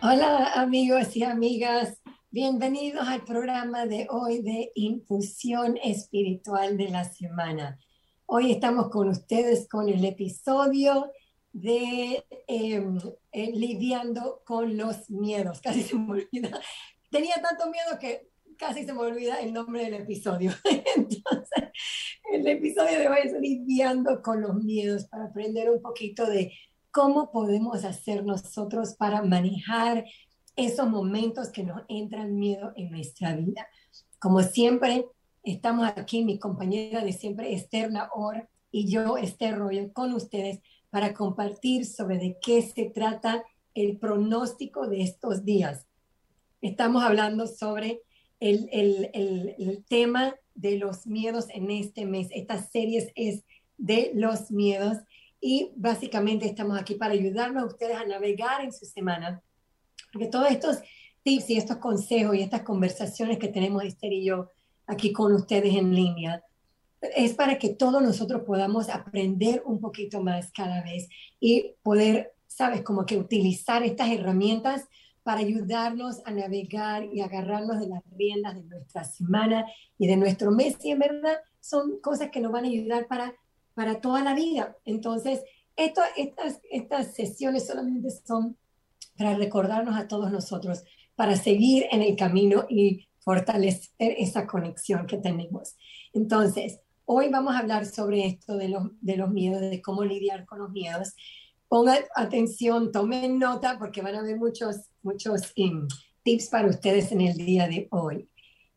Hola amigos y amigas, bienvenidos al programa de hoy de Infusión Espiritual de la Semana. Hoy estamos con ustedes con el episodio de em, eh, lidiando con los miedos. Casi se me olvida. Tenía tanto miedo que casi se me olvida el nombre del episodio. Entonces, el episodio de hoy es lidiando con los miedos para aprender un poquito de ¿Cómo podemos hacer nosotros para manejar esos momentos que nos entran miedo en nuestra vida? Como siempre, estamos aquí, mi compañera de siempre, Esther Naor, y yo, Esther Royo, con ustedes para compartir sobre de qué se trata el pronóstico de estos días. Estamos hablando sobre el, el, el, el tema de los miedos en este mes. Esta serie es de los miedos y básicamente estamos aquí para ayudarnos a ustedes a navegar en su semana, porque todos estos tips y estos consejos y estas conversaciones que tenemos Esther y yo aquí con ustedes en línea, es para que todos nosotros podamos aprender un poquito más cada vez y poder, sabes, como que utilizar estas herramientas para ayudarnos a navegar y agarrarnos de las riendas de nuestra semana y de nuestro mes. Y en verdad son cosas que nos van a ayudar para para toda la vida. Entonces, esto, estas, estas sesiones solamente son para recordarnos a todos nosotros, para seguir en el camino y fortalecer esa conexión que tenemos. Entonces, hoy vamos a hablar sobre esto de los, miedos, de cómo lidiar con los miedos. Pongan atención, tomen nota porque van a haber muchos, muchos um, tips para ustedes en el día de hoy.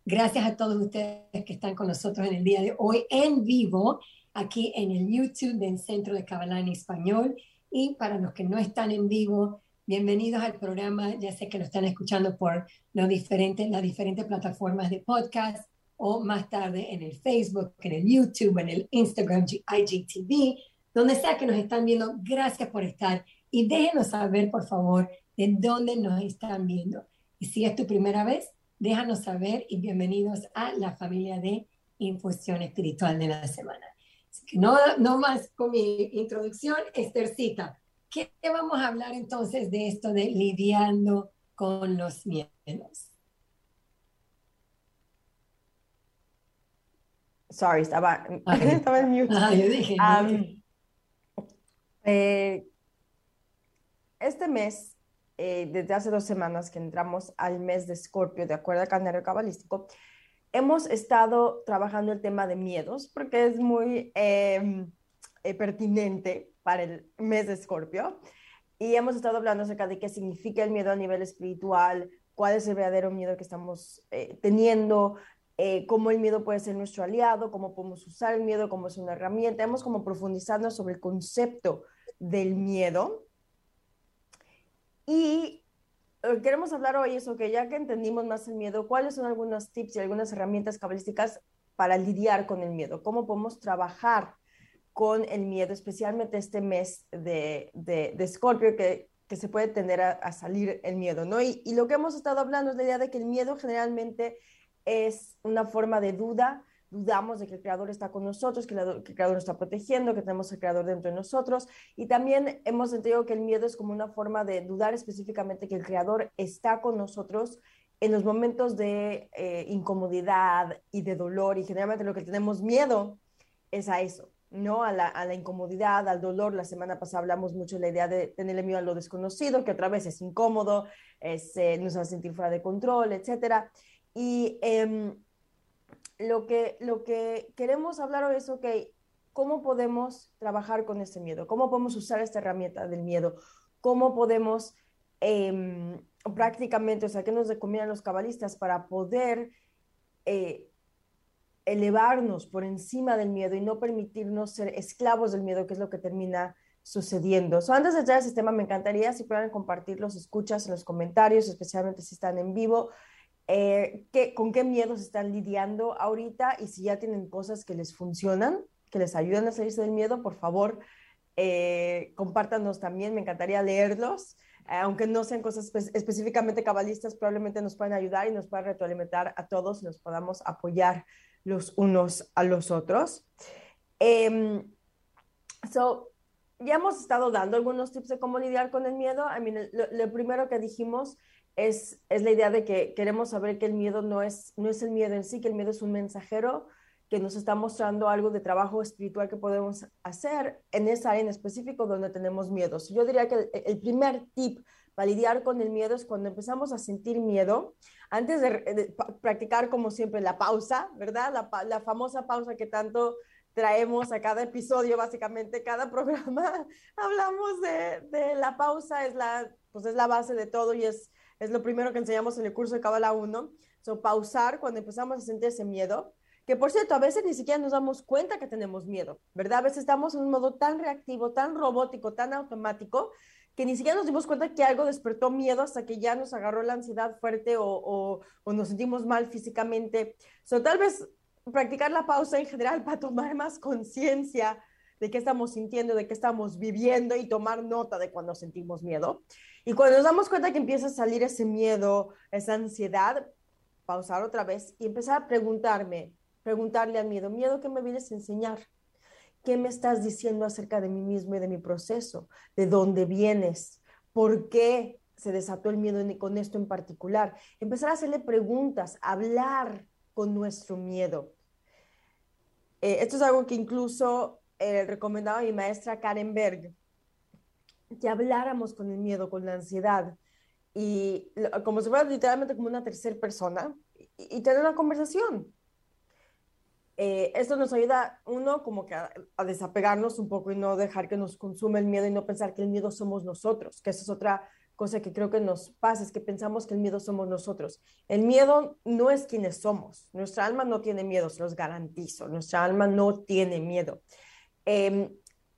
Gracias a todos ustedes que están con nosotros en el día de hoy en vivo aquí en el YouTube del Centro de Kabbalah en Español. Y para los que no están en vivo, bienvenidos al programa. Ya sé que lo están escuchando por los diferentes, las diferentes plataformas de podcast o más tarde en el Facebook, en el YouTube, en el Instagram, IGTV, donde sea que nos están viendo. Gracias por estar y déjenos saber, por favor, de dónde nos están viendo. Y si es tu primera vez, déjanos saber y bienvenidos a la familia de Infusión Espiritual de la Semana no, no más con mi introducción, Esthercita. ¿Qué vamos a hablar entonces de esto de lidiando con los miedos? Sorry, estaba, estaba en mute. Ah, yo dije, eh, este mes, eh, desde hace dos semanas que entramos al mes de Escorpio, de acuerdo al calendario cabalístico, hemos estado trabajando el tema de miedos porque es muy em, eh, pertinente para el mes de Escorpio. Y hemos estado hablando acerca de qué significa el miedo a nivel espiritual, cuál es el verdadero miedo que estamos eh, teniendo, eh, cómo el miedo puede ser nuestro aliado, cómo podemos usar el miedo como es una herramienta. Hemos como profundizado sobre el concepto del miedo. Y queremos hablar hoy eso, que ya que entendimos más el miedo, ¿cuáles son algunos tips y algunas herramientas cabalísticas para lidiar con el miedo? ¿Cómo podemos trabajar con el miedo, especialmente este mes de, de, de Scorpio, que, que, se puede tender a, a, salir el miedo, ¿no? Y, y lo que hemos estado hablando es la idea de que el miedo generalmente es una forma de duda, dudamos de que el creador está con nosotros, que, el creador nos está protegiendo, que tenemos el creador dentro de nosotros. Y también hemos entendido que el miedo es como una forma de dudar específicamente que el creador está con nosotros en los momentos de eh, incomodidad y de dolor. Y generalmente lo que tenemos miedo es a eso, ¿no? A la, incomodidad, al dolor. La semana pasada hablamos mucho de la idea de tenerle miedo a lo desconocido, que otra vez es incómodo, es, eh, nos hace sentir fuera de control, etcétera. Y eh, lo que, lo que queremos hablar hoy es, ok, ¿cómo podemos trabajar con este miedo? ¿Cómo podemos usar esta herramienta del miedo? ¿Cómo podemos eh, prácticamente, o sea, qué nos recomiendan los cabalistas para poder eh, elevarnos por encima del miedo y no permitirnos ser esclavos del miedo, que es lo que termina sucediendo. So, antes de entrar al sistema, me encantaría si puedan compartir los escuchas en los comentarios, especialmente si están en vivo. Eh, con qué miedos están lidiando ahorita y si ya tienen cosas que les funcionan, que les ayudan a salirse del miedo, por favor, eh, compártanos también, me encantaría leerlos. Eh, aunque no sean cosas específicamente cabalistas, probablemente nos pueden ayudar y nos pueden retroalimentar a todos y nos podamos apoyar los unos a los otros. Em, so, ya hemos estado dando algunos tips de cómo lidiar con el miedo. I mean, lo, primero que dijimos es, es la idea de que queremos saber que el miedo no es, no es el miedo en sí, que el miedo es un mensajero que nos está mostrando algo de trabajo espiritual que podemos hacer en esa área en específico donde tenemos miedos. Yo diría que el, primer tip para lidiar con el miedo es cuando empezamos a sentir miedo, antes de, practicar como siempre la pausa, ¿verdad? La, la famosa pausa que tanto traemos a cada episodio, básicamente cada programa, hablamos de, de, la pausa, es la, pues es la base de todo y es, es lo primero que enseñamos en el curso de Kabbalah 1. So, pausar cuando empezamos a sentir ese miedo, que por cierto, a veces ni siquiera nos damos cuenta que tenemos miedo, ¿verdad? A veces estamos en un modo tan reactivo, tan robótico, tan automático, que ni siquiera nos dimos cuenta que algo despertó miedo hasta que ya nos agarró la ansiedad fuerte o, o, o nos sentimos mal físicamente. So, tal vez practicar la pausa en general para tomar más conciencia de qué estamos sintiendo, de qué estamos viviendo y tomar nota de cuando sentimos miedo. Y cuando nos damos cuenta que empieza a salir ese miedo, esa ansiedad, pausar otra vez y empezar a preguntarme, preguntarle al miedo, miedo, ¿qué me vienes a enseñar? ¿Qué me estás diciendo acerca de mí mismo y de mi proceso? ¿De dónde vienes? ¿Por qué se desató el miedo con esto en particular? Empezar a hacerle preguntas, hablar con nuestro miedo. Eh, esto es algo que incluso eh, recomendaba mi maestra Karen Berg, que habláramos con el miedo, con la ansiedad, y como si fuera literalmente como una tercera persona, y, tener una conversación. Eh, esto nos ayuda, uno, como que a, a, desapegarnos un poco y no dejar que nos consume el miedo y no pensar que el miedo somos nosotros, que esa es otra cosa que creo que nos pasa, es que pensamos que el miedo somos nosotros. El miedo no es quienes somos. Nuestra alma no tiene miedo, se los garantizo. Nuestra alma no tiene miedo. Em,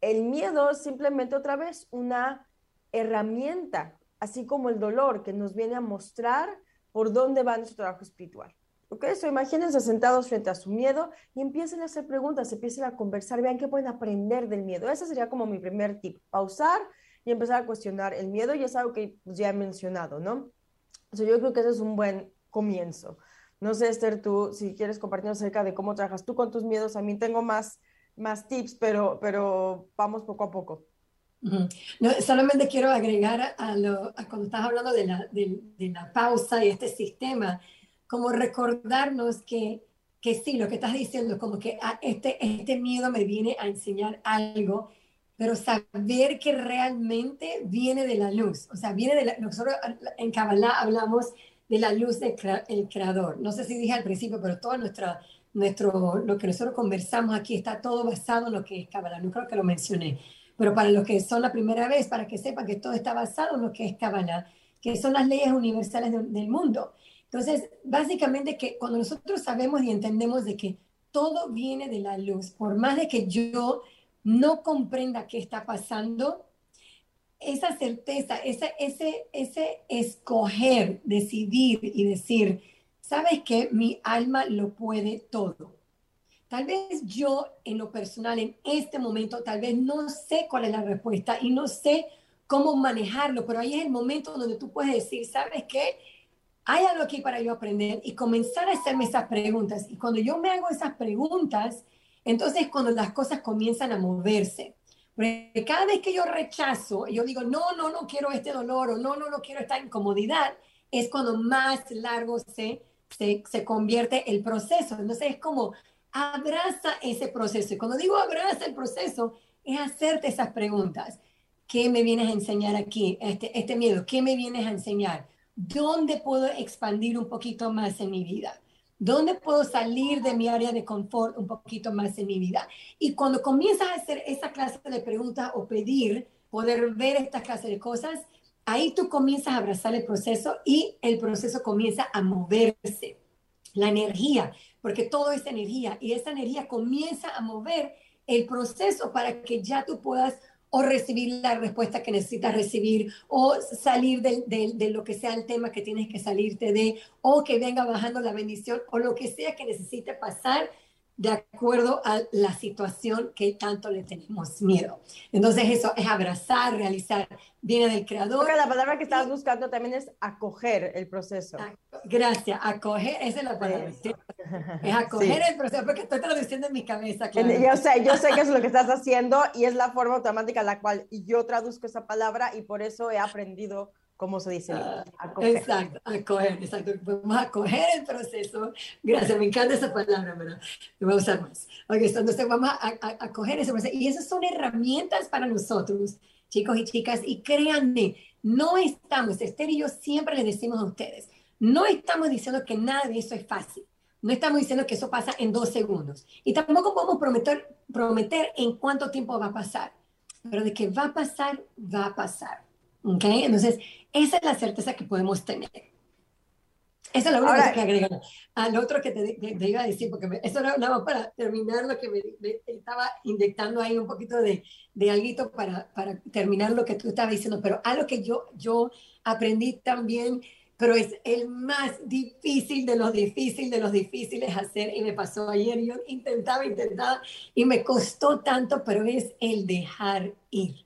el miedo es simplemente otra vez una herramienta, así como el dolor, que nos viene a mostrar por dónde va nuestro trabajo espiritual. ¿Ok? So, imagínense sentados frente a su miedo y empiecen a hacer preguntas, empiecen a conversar, vean qué pueden aprender del miedo. Ese sería como mi primer tip, pausar y empezar a cuestionar el miedo y es algo que pues, ya he mencionado, ¿no? So, yo creo que ese es un buen comienzo. No sé, Esther, tú, si quieres compartir acerca de cómo trabajas tú con tus miedos, a mí tengo más, más tips, pero, pero vamos poco a poco. no, solamente quiero agregar a, lo, cuando estás hablando de la, de, de la pausa y este sistema, como recordarnos que, que sí, lo que estás diciendo, como que ah, este, este miedo me viene a enseñar algo pero saber que realmente viene de la luz, o sea, viene de la, nosotros en Kabbalah hablamos de la luz del el creador. No sé si dije al principio, pero todo nuestra, nuestro, lo que nosotros conversamos aquí está todo basado en lo que es Kabbalah. No creo que lo mencioné, pero para los que son la primera vez, para que sepan que todo está basado en lo que es Kabbalah, que son las leyes universales del mundo. Entonces, básicamente que cuando nosotros sabemos y entendemos de que todo viene de la luz, por más de que yo no comprenda qué está pasando, esa certeza, ese, ese, ese escoger, decidir y decir, sabes que mi alma lo puede todo. Tal vez yo en lo personal, en este momento, tal vez no sé cuál es la respuesta y no sé cómo manejarlo, pero ahí es el momento donde tú puedes decir, ¿sabes qué? Hay algo aquí para yo aprender y comenzar a hacerme esas preguntas. Y cuando yo me hago esas preguntas, entonces, cuando las cosas comienzan a moverse, porque cada vez que yo rechazo, yo digo, no, no, no quiero este dolor o no, no, no quiero esta incomodidad, es cuando más largo se, se, convierte el proceso. Entonces, es como abraza ese proceso. Y cuando digo abraza el proceso, es hacerte esas preguntas. ¿Qué me vienes a enseñar aquí? Este, este miedo, ¿qué me vienes a enseñar? ¿Dónde puedo expandir un poquito más en mi vida? ¿Dónde puedo salir de mi área de confort un poquito más en mi vida? Y cuando comienzas a hacer esa clase de preguntas o pedir, poder ver esta clase de cosas, ahí tú comienzas a abrazar el proceso y el proceso comienza a moverse. La energía, porque todo es energía y esa energía comienza a mover el proceso para que ya tú puedas o recibir la respuesta que necesitas recibir, o salir de, de, lo que sea el tema que tienes que salirte de, o que venga bajando la bendición, o lo que sea que necesite pasar de acuerdo a la situación que tanto le tenemos miedo. Entonces eso es abrazar, realizar, viene del creador. Porque la palabra que estabas buscando también es acoger el proceso. Gracias, acoger, esa es la palabra. Es acoger el proceso, porque estoy traduciendo en mi cabeza. Claro. Yo sé, yo sé que es lo que estás haciendo y es la forma automática en la cual yo traduzco esa palabra y por eso he aprendido ¿Cómo se dice? Ah, acoger. Exacto, acoger, exacto. Vamos a acoger el proceso. Gracias, me encanta esa palabra, ¿verdad? Lo voy a usar más. Ok, entonces vamos a, acoger ese proceso. Y esas son herramientas para nosotros, chicos y chicas. Y créanme, no estamos, Esther y yo siempre les decimos a ustedes, no estamos diciendo que nada de eso es fácil. No estamos diciendo que eso pasa en dos segundos. Y tampoco podemos prometer, prometer en cuánto tiempo va a pasar. Pero de que va a pasar, va a pasar. ¿Ok? Entonces, esa es la certeza que podemos tener. Esa es la única cosa que agregar. Al otro que te, iba a decir, porque eso era nada más para terminar lo que me, estaba inyectando ahí un poquito de, de algo para, para terminar lo que tú estabas diciendo, pero algo que yo, yo aprendí también, pero es el más difícil de los difíciles de los difíciles hacer, y me pasó ayer, yo intentaba, intentaba, y me costó tanto, pero es el dejar ir.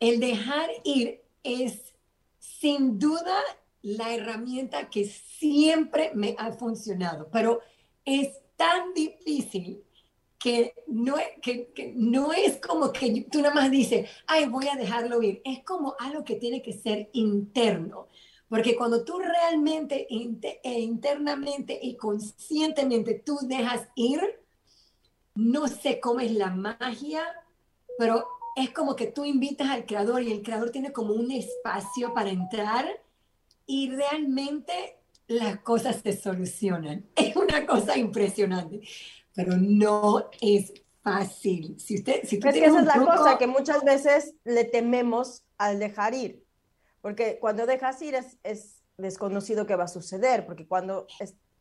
El dejar ir es sin duda la herramienta que siempre me ha funcionado, pero es tan difícil que no, que, no es como que tú nada más dices, ay, voy a dejarlo ir. Es como algo que tiene que ser interno. Porque cuando tú realmente e internamente y conscientemente tú dejas ir, no sé cómo es la magia, pero es como que tú invitas al creador y el creador tiene como un espacio para entrar y realmente las cosas se solucionan. Es una cosa impresionante, pero no es fácil. Si usted, si tú es que esa es la cosa que muchas veces le tememos al dejar ir, porque cuando dejas ir es, es desconocido que va a suceder, porque cuando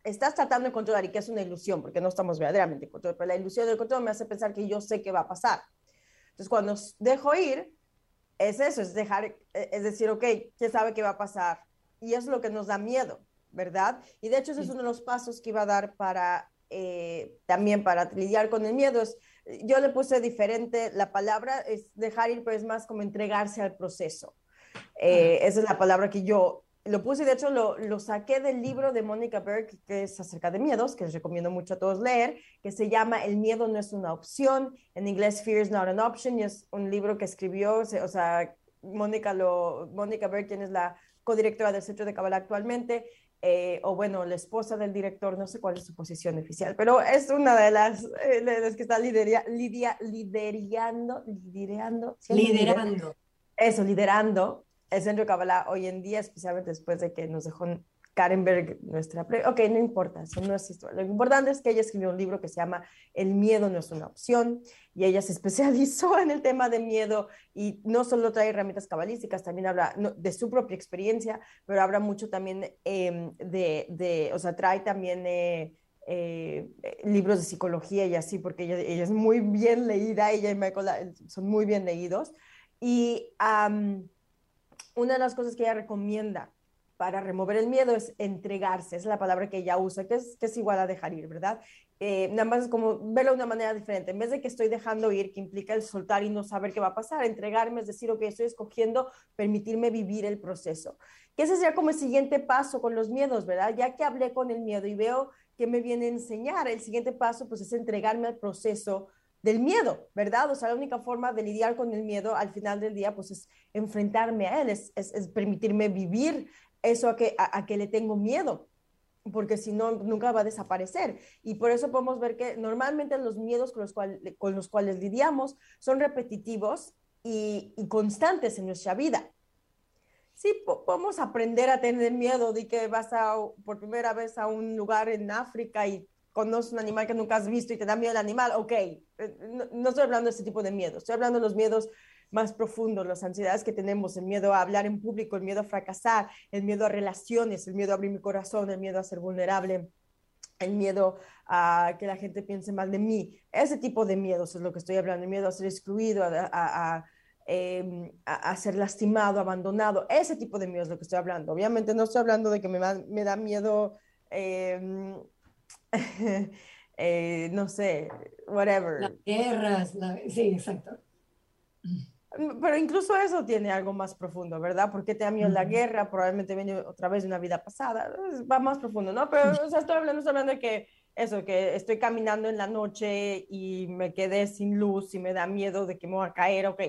estás tratando de controlar y que es una ilusión, porque no estamos verdaderamente en control, pero la ilusión del control me hace pensar que yo sé qué va a pasar. Entonces, cuando dejo ir, es eso, es dejar, e, es decir, ok, ¿quién sabe qué va a pasar? Y eso es lo que nos da miedo, ¿verdad? Y de hecho, ese es uno de los pasos que iba a dar para, eh, también para lidiar con el miedo. Es, yo le puse diferente, la palabra es dejar ir, pero es más como entregarse al proceso. Eh, esa es la palabra que yo lo puse, de hecho lo, lo, saqué del libro de Mónica Berg, que es acerca de miedos, que les recomiendo mucho a todos leer, que se llama El miedo no es una opción, en inglés Fear is not an option, y es un libro que escribió, o sea, Mónica, lo, Mónica Berg, quien es la codirectora del Centro de Cabala actualmente, eh, o bueno, la esposa del director, no sé cuál es su posición oficial, pero es una de las, eh, de las que está lideria, lidia, liderando, liderando, liderando. Eso, liderando el centro Kabbalah hoy en día, especialmente después de que nos dejó Karen Berg nuestra... Ok, no importa, eso no es historia. Lo importante es que ella escribió un libro que se llama El miedo no es una opción y ella se especializó en el tema de miedo y no solo trae herramientas cabalísticas, también habla de su propia experiencia, pero habla mucho también em, de, de, o sea, trae también... Eh, eh, libros de psicología y así, porque ella, ella, es muy bien leída, ella y Michael son muy bien leídos. Y una de las cosas que ella recomienda para remover el miedo es entregarse, es la palabra que ella usa, que es, igual a dejar ir, ¿verdad? Eh, nada más es como verlo de una manera diferente. En vez de que estoy dejando ir, que implica el soltar y no saber qué va a pasar, entregarme, es decir, ok, estoy escogiendo permitirme vivir el proceso. Que ese sería como el siguiente paso con los miedos, ¿verdad? Ya que hablé con el miedo y veo que me viene a enseñar, el siguiente paso pues es entregarme al proceso del miedo, ¿verdad? O sea, la única forma de lidiar con el miedo al final del día, pues es enfrentarme a él, es, permitirme vivir eso a que, a, que le tengo miedo, porque si no, nunca va a desaparecer. Y por eso podemos ver que normalmente los miedos con los, con los cuales lidiamos son repetitivos y, constantes en nuestra vida. Sí, podemos aprender a tener miedo de que vas a, por primera vez a un lugar en África y conoces un animal que nunca has visto y te da miedo el animal, ok, eh, no, estoy hablando de ese tipo de miedos, estoy hablando de los miedos más profundos, las ansiedades que tenemos, el miedo a hablar en público, el miedo a fracasar, el miedo a relaciones, el miedo a abrir mi corazón, el miedo a ser vulnerable, el miedo a que la gente piense mal de mí. Ese tipo de miedos es lo que estoy hablando, el miedo a ser excluido, a, em, ser lastimado, abandonado. Ese tipo de miedo es lo que estoy hablando. Obviamente no estoy hablando de que me, me da miedo. Em, eh, no sé, whatever. Las guerras, sí, exacto. Mm, pero incluso eso tiene algo más profundo, ¿verdad? Porque te da miedo la guerra, probablemente viene otra vez de una vida pasada, va más profundo, ¿no? Pero, o sea, estoy hablando, estoy hablando de que eso, que estoy caminando en la noche y me quedé sin luz y me da miedo de que me voy a caer, ok.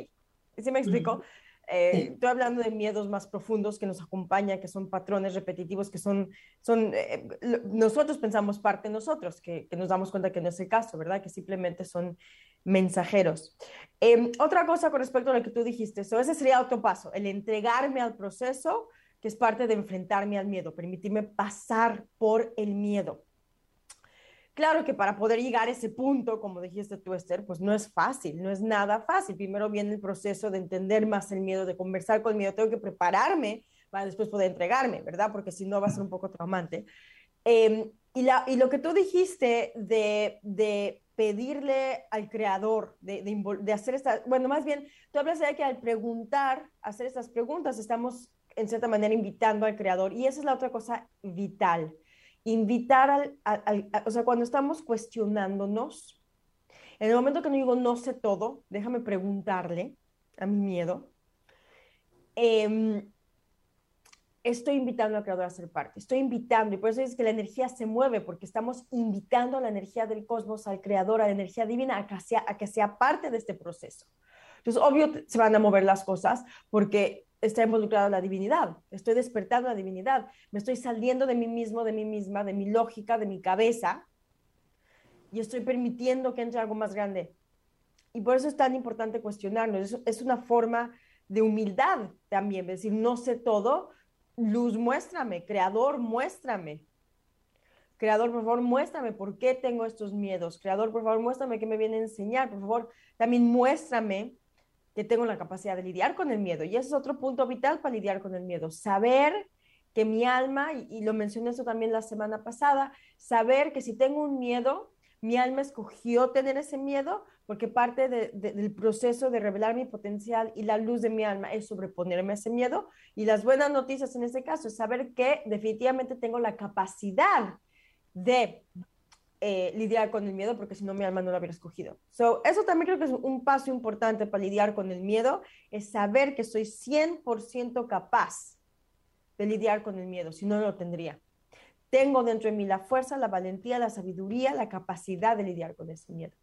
¿Sí me explico? Eh, estoy hablando de miedos más profundos que nos acompañan, que son patrones repetitivos, que son, son eh, nosotros pensamos parte de nosotros, que, que, nos damos cuenta que no es el caso, ¿verdad? Que simplemente son mensajeros. Em, otra cosa con respecto a lo que tú dijiste, eso, ese sería otro paso, el entregarme al proceso, que es parte de enfrentarme al miedo, permitirme pasar por el miedo. Claro que para poder llegar a ese punto, como dijiste tú, Esther, pues no es fácil, no es nada fácil. Primero viene el proceso de entender más el miedo, de conversar con el miedo. Tengo que prepararme para después poder entregarme, ¿verdad? Porque si no va a ser un poco traumante. Em, y, la, y, lo que tú dijiste de, de pedirle al creador, de, de, de, hacer esta, bueno, más bien, tú hablas de que al preguntar, hacer estas preguntas, estamos en cierta manera invitando al creador. Y esa es la otra cosa vital invitar al, o sea, cuando estamos cuestionándonos, en el momento que no digo no sé todo, déjame preguntarle a mi miedo, em, estoy invitando al creador a ser parte, estoy invitando, y por eso es que la energía se mueve, porque estamos invitando a la energía del cosmos, al creador, a la energía divina, a que sea, a que sea parte de este proceso. Entonces, obvio, se van a mover las cosas, porque está involucrada la divinidad, estoy despertando la divinidad, me estoy saliendo de mí mismo, de mí misma, de mi lógica, de mi cabeza, y estoy permitiendo que entre algo más grande. Y por eso es tan importante cuestionarnos, es, es una forma de humildad también, es decir, no sé todo, luz, muéstrame, creador, muéstrame. Creador, por favor, muéstrame por qué tengo estos miedos. Creador, por favor, muéstrame qué me viene a enseñar. Por favor, también muéstrame que tengo la capacidad de lidiar con el miedo. Y ese es otro punto vital para lidiar con el miedo. Saber que mi alma, y, lo mencioné eso también la semana pasada, saber que si tengo un miedo, mi alma escogió tener ese miedo porque parte del proceso de revelar mi potencial y la luz de mi alma es sobreponerme a ese miedo. Y las buenas noticias en ese caso es saber que definitivamente tengo la capacidad de eh, lidiar con el miedo, porque si no mi alma no lo hubiera escogido. So, eso también creo que es un paso importante para lidiar con el miedo, es saber que soy 100% capaz de lidiar con el miedo, si no, no lo tendría. Tengo dentro de mí la fuerza, la valentía, la sabiduría, la capacidad de lidiar con ese miedo.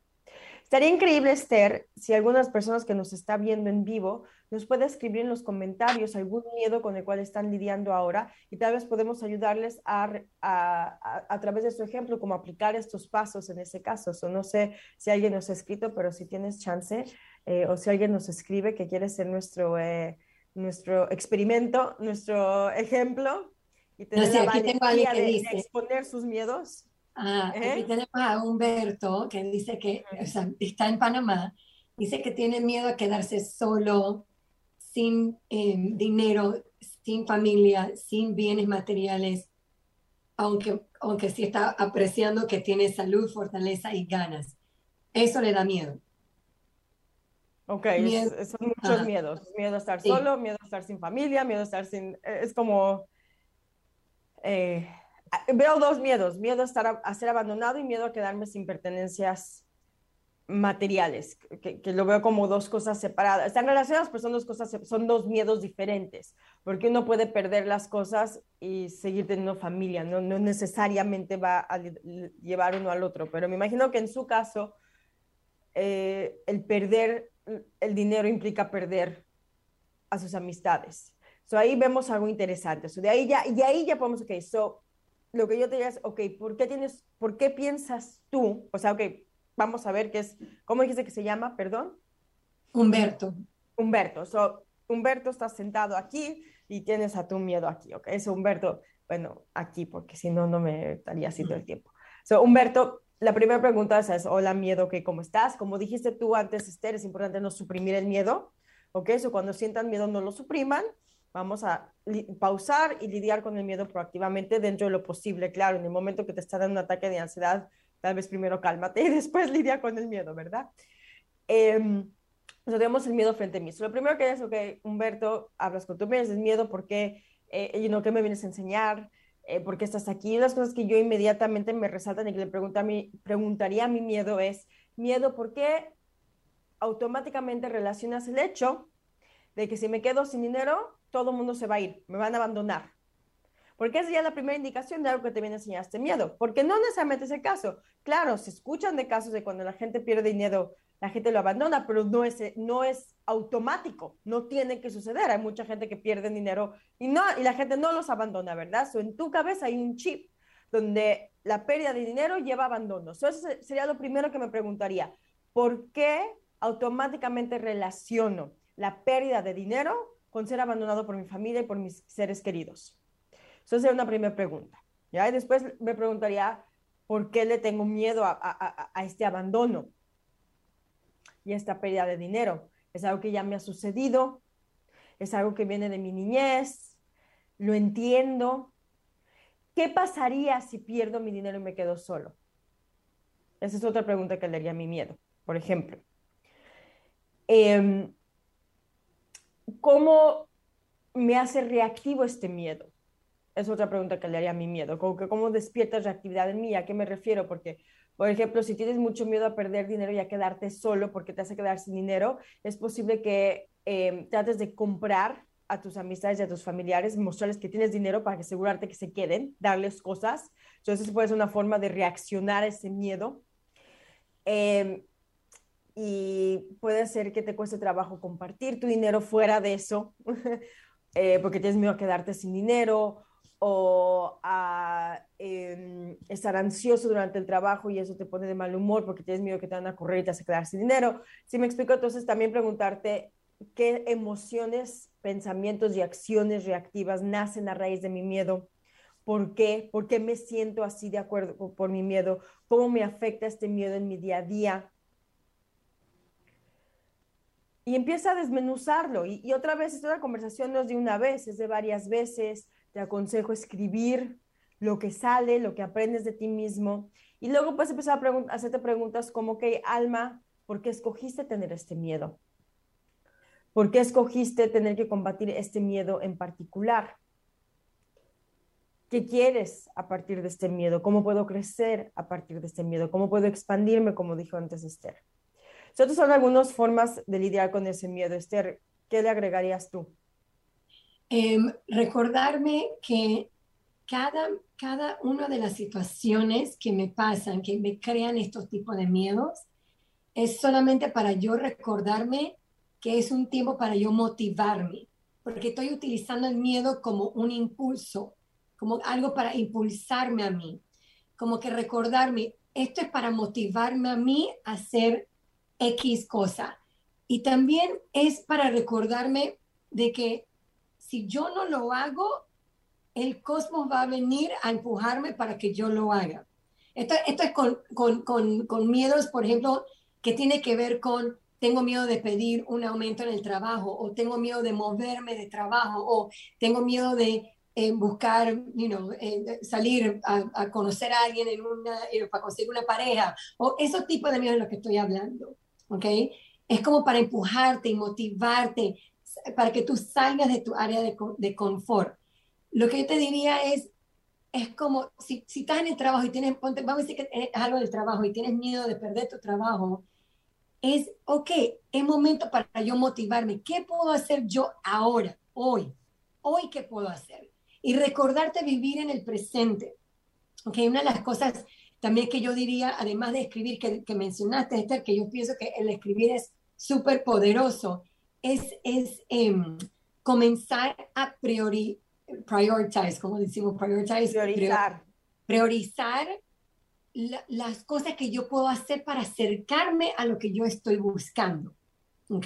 Estaría increíble, Esther, si algunas personas que nos está viendo en vivo nos puede escribir en los comentarios algún miedo con el cual están lidiando ahora y tal vez podemos ayudarles a, a, través de su ejemplo, cómo aplicar estos pasos en ese caso. O no sé si alguien nos ha escrito, pero si tienes chance eh, o si alguien nos escribe que quiere ser nuestro, eh, nuestro experimento, nuestro ejemplo y tener la valentía de, de exponer sus miedos. Ah, aquí tenemos a Humberto que dice que está en Panamá, dice que tiene miedo a quedarse solo, sin em, dinero, sin familia, sin bienes materiales, aunque, aunque sí está apreciando que tiene salud, fortaleza y ganas. Eso le da miedo. Ok, son muchos miedos. Miedo a estar solo, miedo a estar sin familia, miedo a estar sin... Es como... Eh, veo dos miedos, miedo a, estar a, ser abandonado y miedo a quedarme sin pertenencias materiales, que, lo veo como dos cosas separadas. Están relacionadas, pero son dos cosas, son dos miedos diferentes, porque uno puede perder las cosas y seguir teniendo familia, no, no necesariamente va a llevar uno al otro, pero me imagino que en su caso, eh, el perder el dinero implica perder a sus amistades. So, ahí vemos algo interesante. So, de ahí ya, y ahí ya podemos, ok, so, lo que yo te diría es, ok, ¿por qué, tienes, ¿por qué piensas tú? O sea, ok, vamos a ver qué es, ¿cómo dijiste que se llama? Perdón. Humberto. Humberto. So, Humberto está sentado aquí y tienes a tu miedo aquí, ¿ok? Es Humberto, bueno, aquí, porque si no, no me estaría así todo el tiempo. So, Humberto, la primera pregunta es, hola miedo, ¿qué? ¿Cómo estás? Como dijiste tú antes, Esther, es importante no suprimir el miedo, ¿ok? So, cuando sientan miedo, no lo supriman, Vamos a pausar y lidiar con el miedo proactivamente dentro de lo posible. Claro, en el momento que te está dando un ataque de ansiedad, tal vez primero cálmate y después lidia con el miedo, ¿verdad? Eh, tenemos el miedo frente a mí. lo primero que es, ok, Humberto, hablas con tu miedo, es miedo porque, eh, you know, ¿qué me vienes a enseñar? eh, ¿por qué estás aquí? Las cosas que yo inmediatamente me resaltan y que le pregunta a mí, preguntaría a mi miedo es, miedo, ¿por qué automáticamente relacionas el hecho de que si me quedo sin dinero, todo el mundo se va a ir, me van a abandonar? Porque esa ya la primera indicación de algo que te viene a enseñar este miedo, porque no necesariamente es el caso. Claro, se escuchan de casos de cuando la gente pierde dinero, la gente lo abandona, pero no es, no es automático, no tiene que suceder. Hay mucha gente que pierde dinero y, no, y la gente no los abandona, ¿verdad? So, en tu cabeza hay un chip donde la pérdida de dinero lleva abandono. eso sería lo primero que me preguntaría. ¿Por qué automáticamente relaciono la pérdida de dinero con ser abandonado por mi familia y por mis seres queridos? Esa sería una primera pregunta. ¿ya? Y después me preguntaría, ¿por qué le tengo miedo a, este abandono y esta pérdida de dinero? Es algo que ya me ha sucedido, es algo que viene de mi niñez, lo entiendo. ¿Qué pasaría si pierdo mi dinero y me quedo solo? Esa es otra pregunta que le haría mi miedo, por ejemplo. Em, ¿Cómo me hace reactivo este miedo? es otra pregunta que le haría a mi miedo, como cómo despiertas reactividad en mí, ¿a qué me refiero? Porque, por ejemplo, si tienes mucho miedo a perder dinero y a quedarte solo porque te hace quedar sin dinero, es posible que em, trates de comprar a tus amistades y a tus familiares, mostrarles que tienes dinero para asegurarte que se queden, darles cosas. Entonces, puede ser una forma de reaccionar a ese miedo. Em, y puede ser que te cueste trabajo compartir tu dinero fuera de eso, eh, porque tienes miedo a quedarte sin dinero o a em, estar ansioso durante el trabajo y eso te pone de mal humor porque tienes miedo que te van a correr y te vas a quedar sin dinero. Si me explico, entonces también preguntarte qué emociones, pensamientos y acciones reactivas nacen a raíz de mi miedo. ¿Por qué? ¿Por qué me siento así de acuerdo por mi miedo? ¿Cómo me afecta este miedo en mi día a día? Y empieza a desmenuzarlo. Y, otra vez, esta conversación no es de una vez, es de varias veces te aconsejo escribir lo que sale, lo que aprendes de ti mismo. Y luego puedes empezar a hacerte preguntas como, que Alma, ¿por qué escogiste tener este miedo? ¿Por qué escogiste tener que combatir este miedo en particular? ¿Qué quieres a partir de este miedo? ¿Cómo puedo crecer a partir de este miedo? ¿Cómo puedo expandirme, como dijo antes Esther? Estas son algunas formas de lidiar con ese miedo. Esther, ¿qué le agregarías tú? Em, recordarme que cada, cada una de las situaciones que me pasan, que me crean estos tipos de miedos, es solamente para yo recordarme que es un tiempo para yo motivarme, porque estoy utilizando el miedo como un impulso, como algo para impulsarme a mí, como que recordarme, esto es para motivarme a mí a hacer X cosa. Y también es para recordarme de que si yo no lo hago, el cosmos va a venir a empujarme para que yo lo haga. Esto, esto es con, con, con, con, miedos, por ejemplo, que tiene que ver con, tengo miedo de pedir un aumento en el trabajo, o tengo miedo de moverme de trabajo, o tengo miedo de eh, buscar, you eh, salir a, conocer a alguien en una, eh, para conseguir una pareja, o esos tipos de miedos de los que estoy hablando, ¿ok? Es como para empujarte y motivarte, para que tú salgas de tu área de, de confort. Lo que yo te diría es, es como si, si estás en el trabajo y tienes, vamos a decir que es algo del trabajo y tienes miedo de perder tu trabajo, es, ok, es momento para yo motivarme. ¿Qué puedo hacer yo ahora, hoy? Hoy, ¿qué puedo hacer? Y recordarte vivir en el presente. Ok, una de las cosas también que yo diría, además de escribir, que, que mencionaste, Esther, que yo pienso que el escribir es súper poderoso, es, es em, comenzar a priori, prioritize, como decimos, prioritize, priorizar, priorizar las cosas que yo puedo hacer para acercarme a lo que yo estoy buscando, ¿ok?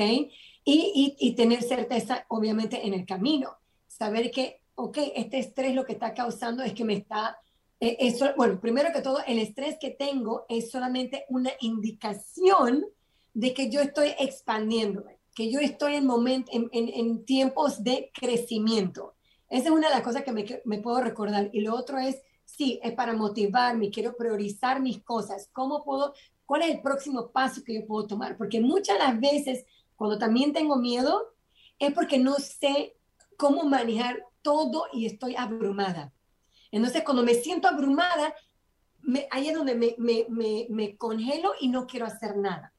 Y, y, tener certeza, obviamente, en el camino, saber que, ok, este estrés lo que está causando es que me está eh, eso, bueno, primero que todo, el estrés que tengo es solamente una indicación de que yo estoy expandiéndome que yo estoy en, momento, en, tiempos de crecimiento. Esa es una de las cosas que me, puedo recordar. Y lo otro es, sí, es para motivarme, quiero priorizar mis cosas. ¿Cómo puedo, cuál es el próximo paso que yo puedo tomar? Porque muchas las veces, cuando también tengo miedo, es porque no sé cómo manejar todo y estoy abrumada. Entonces, cuando me siento abrumada, ahí es donde me, me, me, congelo y no quiero hacer nada.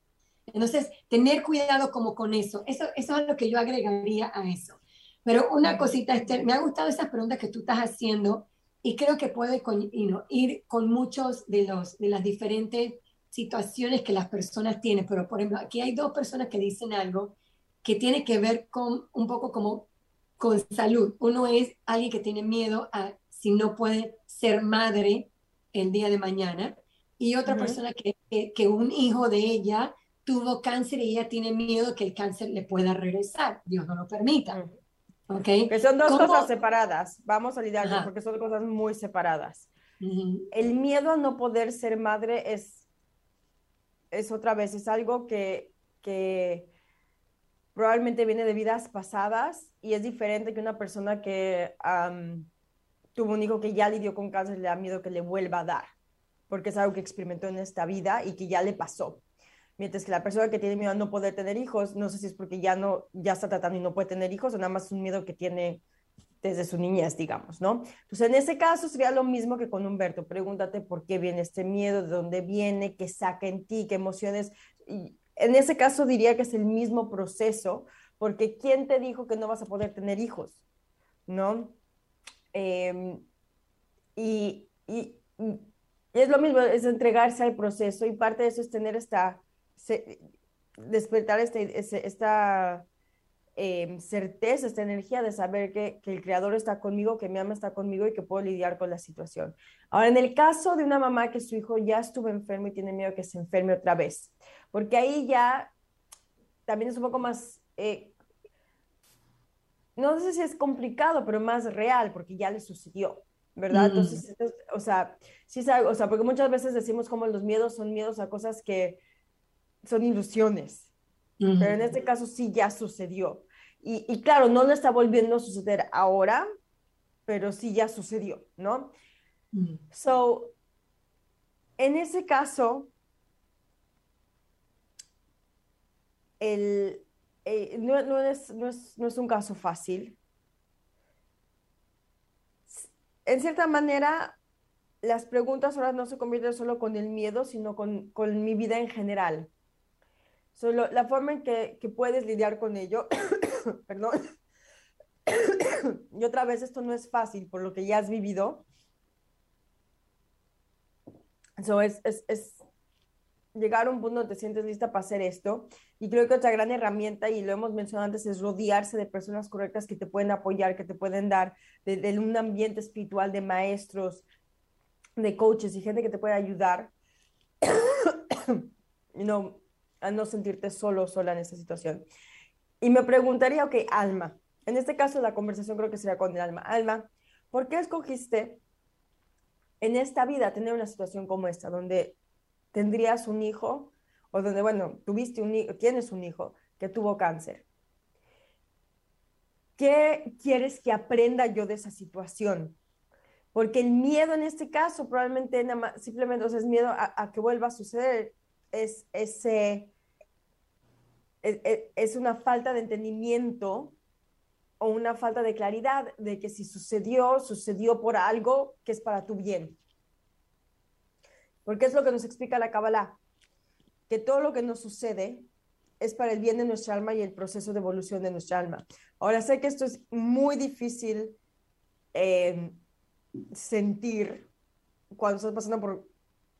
Entonces, tener cuidado como con eso. Eso, eso es lo que yo agregaría a eso. Pero una cosita, Esther, me ha gustado esas preguntas que tú estás haciendo y creo que puede con, ir con muchos de, los, de las diferentes situaciones que las personas tienen. Pero, por ejemplo, aquí hay dos personas que dicen algo que tiene que ver con un poco como con salud. Uno es alguien que tiene miedo a si no puede ser madre el día de mañana. Y otra persona que, que, un hijo de ella tuvo cáncer y ella tiene miedo que el cáncer le pueda regresar. Dios no lo permita. Okay. Que son dos cosas separadas. Vamos a lidiar porque son cosas muy separadas. El miedo a no poder ser madre es, es otra vez, es algo que, que probablemente viene de vidas pasadas y es diferente que una persona que tuvo un hijo que ya lidió con cáncer le da miedo que le vuelva a dar, porque es algo que experimentó en esta vida y que ya le pasó. Mientras que la persona que tiene miedo a no poder tener hijos, no sé si es porque ya no ya está tratando y no puede tener hijos o nada más es un miedo que tiene desde su niñez, digamos, ¿no? Entonces, en ese caso sería lo mismo que con Humberto. Pregúntate por qué viene este miedo, de dónde viene, qué saca en ti, qué emociones. En ese caso diría que es el mismo proceso, porque ¿quién te dijo que no vas a poder tener hijos? ¿No? Em, y, y, es lo mismo, es entregarse al proceso y parte de eso es tener esta, despertar este, esta em, certeza, esta energía de saber que, que, el creador está conmigo, que mi alma está conmigo y que puedo lidiar con la situación. Ahora, en el caso de una mamá que su hijo ya estuvo enfermo y tiene miedo que se enferme otra vez, porque ahí ya también es un poco más eh, no sé si es complicado, pero más real, porque ya le sucedió, ¿verdad? Entonces, o sea, sí o sea, porque muchas veces decimos como los miedos son miedos a cosas que son ilusiones, pero en este caso sí ya sucedió. Y, claro, no le está volviendo a suceder ahora, pero sí ya sucedió, ¿no? So, en ese caso, el, eh, no, no, es, no, es, no, es, un caso fácil. En cierta manera, las preguntas ahora no se convierten solo con el miedo, sino con, con mi vida en general. Solo la forma en que, que puedes lidiar con ello, perdón, y otra vez esto no es fácil por lo que ya has vivido. eso es, es, es llegar a un punto donde te sientes lista para hacer esto. Y creo que otra gran herramienta, y lo hemos mencionado antes, es rodearse de personas correctas que te pueden apoyar, que te pueden dar de, un ambiente espiritual de maestros, de coaches y gente que te puede ayudar no, a no sentirte solo sola en esta situación. Y me preguntaría, ok, Alma, en este caso la conversación creo que sería con el Alma. Alma, ¿por qué escogiste en esta vida tener una situación como esta, donde tendrías un hijo, o donde, bueno, tuviste un hijo, tienes un hijo que tuvo cáncer. ¿Qué quieres que aprenda yo de esa situación? Porque el miedo en este caso probablemente nada más, simplemente es miedo a, que vuelva a suceder, es, ese, es, es una falta de entendimiento o una falta de claridad de que si sucedió, sucedió por algo que es para tu bien. Porque es lo que nos explica la Kabbalah, que todo lo que nos sucede es para el bien de nuestra alma y el proceso de evolución de nuestra alma. Ahora sé que esto es muy difícil eh, sentir cuando estás pasando por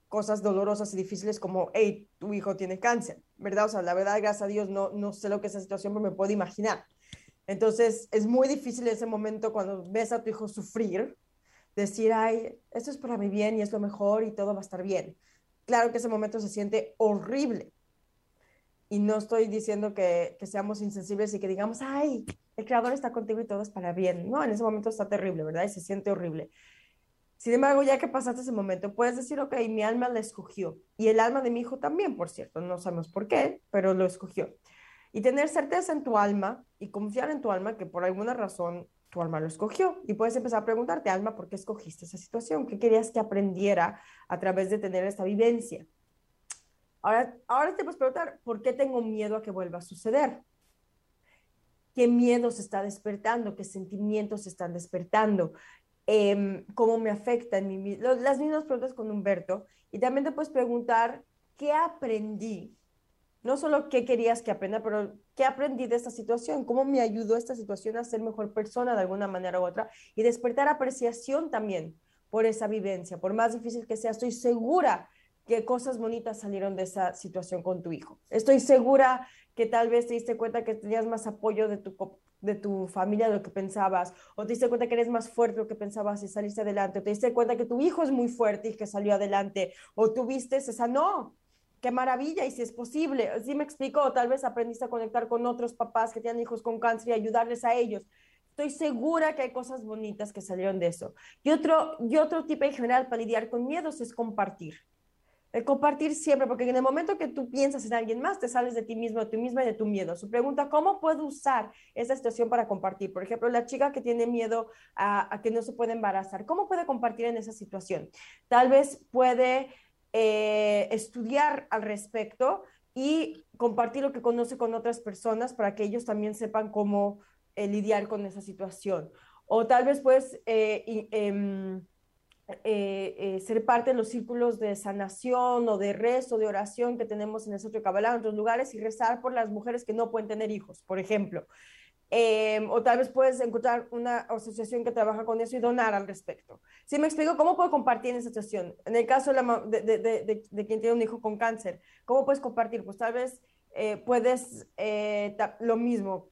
cosas dolorosas y difíciles como, hey, tu hijo tiene cáncer, ¿verdad? O sea, la verdad, gracias a Dios, no, no sé lo que es esa situación, pero me puedo imaginar. Entonces, es muy difícil ese momento cuando ves a tu hijo sufrir, decir, ay, esto es para mi bien y es lo mejor y todo va a estar bien. Claro que ese momento se siente horrible. Y no estoy diciendo que, que seamos insensibles y que digamos, ay, el creador está contigo y todo es para bien. No, en ese momento está terrible, ¿verdad? Y se siente horrible. Sin embargo, ya que pasaste ese momento, puedes decir, ok, mi alma la escogió. Y el alma de mi hijo también, por cierto. No sabemos por qué, pero lo escogió. Y tener certeza en tu alma y confiar en tu alma que por alguna razón tu alma lo escogió. Y puedes empezar a preguntarte, alma, ¿por qué escogiste esa situación? ¿Qué querías que aprendiera a través de tener esta vivencia? Ahora, ahora te puedes preguntar, ¿por qué tengo miedo a que vuelva a suceder? ¿Qué miedo se está despertando? ¿Qué sentimientos se están despertando? em, cómo me afecta en mi Las mismas preguntas con Humberto. Y también te puedes preguntar, ¿qué aprendí? No solo qué querías que aprenda, pero qué aprendí de esta situación, cómo me ayudó esta situación a ser mejor persona de alguna manera u otra y despertar apreciación también por esa vivencia, por más difícil que sea. Estoy segura que cosas bonitas salieron de esa situación con tu hijo. Estoy segura que tal vez te diste cuenta que tenías más apoyo de tu, de tu familia de lo que pensabas, o te diste cuenta que eres más fuerte de lo que pensabas y saliste adelante, o te diste cuenta que tu hijo es muy fuerte y que salió adelante, o tuviste esa, no, qué maravilla y si es posible, si me explico, tal vez aprendiste a conectar con otros papás que tienen hijos con cáncer y ayudarles a ellos. Estoy segura que hay cosas bonitas que salieron de eso. Y otro, y otro tipo en general para lidiar con miedos es compartir. El compartir siempre, porque en el momento que tú piensas en alguien más, te sales de ti mismo, de ti misma y de tu miedo. Su pregunta, ¿cómo puedo usar esa situación para compartir? Por ejemplo, la chica que tiene miedo a, que no se puede embarazar, ¿cómo puede compartir en esa situación? Tal vez puede eh, estudiar al respecto y compartir lo que conoce con otras personas para que ellos también sepan cómo eh, lidiar con esa situación. O tal vez pues... Ser parte de los círculos de sanación o de rezo, de oración que tenemos en el Centro de en otros lugares, y rezar por las mujeres que no pueden tener hijos, por ejemplo. Em, o tal vez puedes encontrar una asociación que trabaja con eso y donar al respecto. Si me explico, ¿cómo puedo compartir en esa situación? En el caso de, de, de, de, quien tiene un hijo con cáncer, ¿cómo puedes compartir? Pues tal vez eh, puedes lo mismo,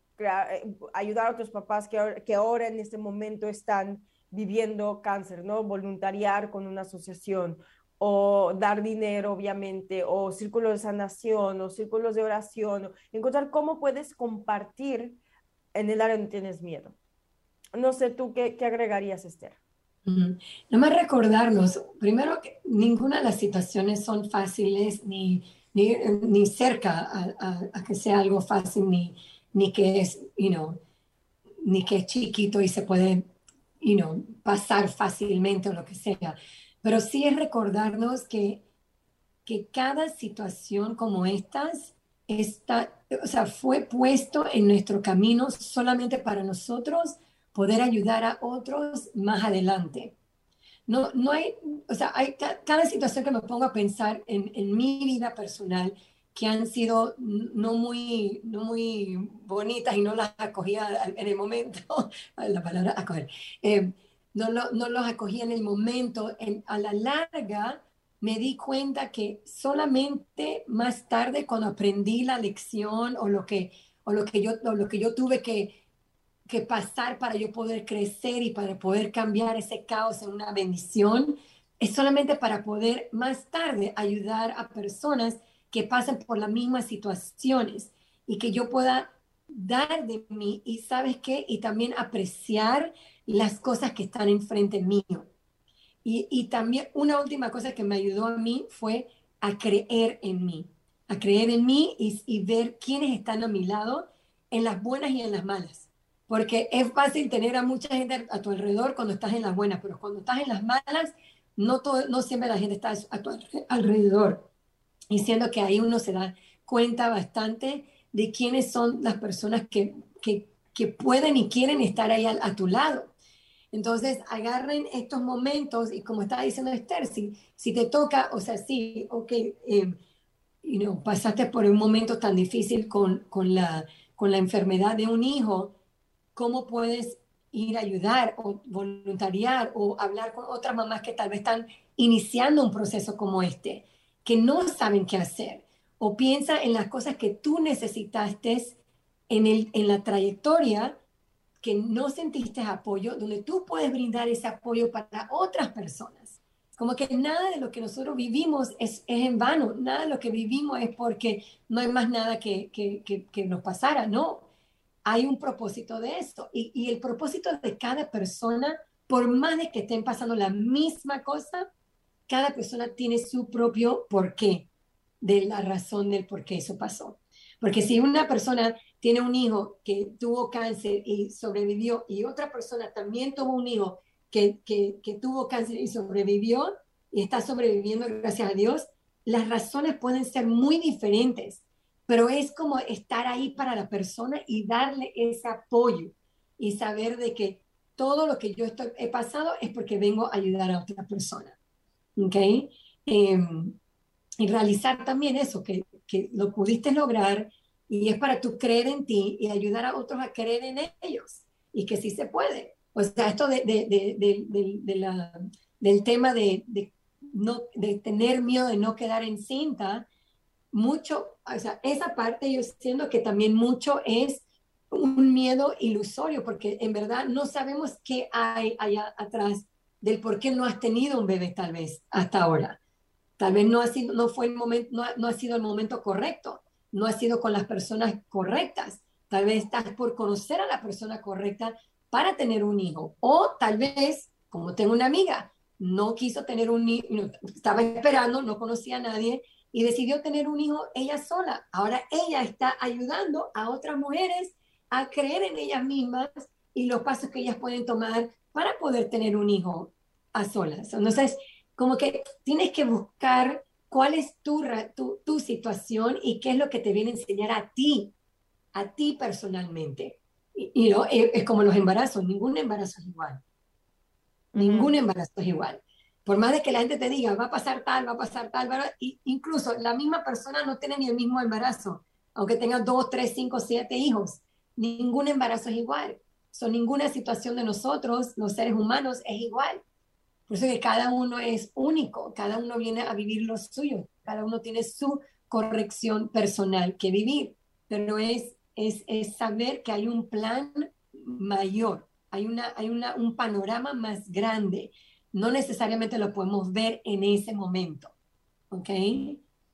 ayudar a otros papás que, que ahora en este momento están viviendo cáncer, ¿no? Voluntariar con una asociación o dar dinero, obviamente, o círculos de sanación, o círculos de oración, encontrar cómo puedes compartir en el área donde tienes miedo. No sé tú qué, agregarías, Esther. Nada más recordarnos, primero que ninguna de las situaciones son fáciles ni, ni, cerca a, a, que sea algo fácil, ni, ni que es, you know, ni que es chiquito y se puede you know, pasar fácilmente o lo que sea. Pero sí es recordarnos que, que cada situación como estas está, o sea, fue puesto en nuestro camino solamente para nosotros poder ayudar a otros más adelante. No, no hay, o sea, hay cada situación que me pongo a pensar en, en mi vida personal, que han sido no muy, no muy bonitas y no las acogía en el momento, la palabra acoger, eh, no, lo, no los acogía en el momento, a la larga me di cuenta que solamente más tarde cuando aprendí la lección o lo que, o lo que, yo, lo que yo tuve que, que pasar para yo poder crecer y para poder cambiar ese caos en una bendición, es solamente para poder más tarde ayudar a personas que pasen por las mismas situaciones y que yo pueda dar de mí y sabes qué, y también apreciar las cosas que están enfrente mío. Y, también una última cosa que me ayudó a mí fue a creer en mí, a creer en mí y, ver quiénes están a mi lado en las buenas y en las malas. Porque es fácil tener a mucha gente a tu alrededor cuando estás en las buenas, pero cuando estás en las malas, no, todo, no siempre la gente está a tu alrededor y siendo que ahí uno se da cuenta bastante de quiénes son las personas que, que pueden y quieren estar ahí a, tu lado. Entonces, agarren estos momentos y como estaba diciendo Esther, si, si te toca, o sea, sí, ok, eh, you know, pasaste por un momento tan difícil con, con, la, con la enfermedad de un hijo, ¿cómo puedes ir a ayudar o voluntariar o hablar con otras mamás que tal vez están iniciando un proceso como este? que no saben qué hacer. O piensa en las cosas que tú necesitaste en, el, en la trayectoria que no sentiste apoyo, donde tú puedes brindar ese apoyo para otras personas. Como que nada de lo que nosotros vivimos es, es en vano, nada de lo que vivimos es porque no hay más nada que, que, que, nos pasara, no. Hay un propósito de esto y, y el propósito de cada persona, por más de que estén pasando la misma cosa, cada persona tiene su propio porqué de la razón del por qué eso pasó. Porque si una persona tiene un hijo que tuvo cáncer y sobrevivió y otra persona también tuvo un hijo que, que, que tuvo cáncer y sobrevivió y está sobreviviendo gracias a Dios, las razones pueden ser muy diferentes, pero es como estar ahí para la persona y darle ese apoyo y saber de que todo lo que yo estoy, he pasado es porque vengo a ayudar a otra persona. ¿Ok? Em, y realizar también eso, que, que, lo pudiste lograr y es para tú creer en ti y ayudar a otros a creer en ellos y que sí se puede. O sea, esto de, de, de, la, del tema de, no, de tener miedo de no quedar encinta, mucho, o sea, esa parte yo siento que también mucho es un miedo ilusorio, porque en verdad no sabemos qué hay allá atrás del por qué no has tenido un bebé tal vez hasta ahora. Tal vez no ha sido, no fue el momento, no no ha sido el momento correcto, no ha sido con las personas correctas. Tal vez estás por conocer a la persona correcta para tener un hijo. O tal vez, como tengo una amiga, no quiso tener un hijo, estaba esperando, no conocía a nadie y decidió tener un hijo ella sola. Ahora ella está ayudando a otras mujeres a creer en ellas mismas y los pasos que ellas pueden tomar para poder tener un hijo a solas. Entonces, como que tienes que buscar cuál es tu, tu, tu situación y qué es lo que te viene a enseñar a ti, a ti personalmente. Y, no, es, como los embarazos, ningún embarazo es igual. Ningún embarazo es igual. Por más de que la gente te diga, va a pasar tal, va a pasar tal, y incluso la misma persona no tiene ni el mismo embarazo, aunque tenga dos, tres, cinco, siete hijos. Ningún embarazo es igual. So, ninguna situación de nosotros, los seres humanos, es igual. Por eso que cada uno es único, cada uno viene a vivir lo suyo, cada uno tiene su corrección personal que vivir, pero es, es, es saber que hay un plan mayor, hay, una, hay una, un panorama más grande. No necesariamente lo podemos ver en ese momento. ¿Ok?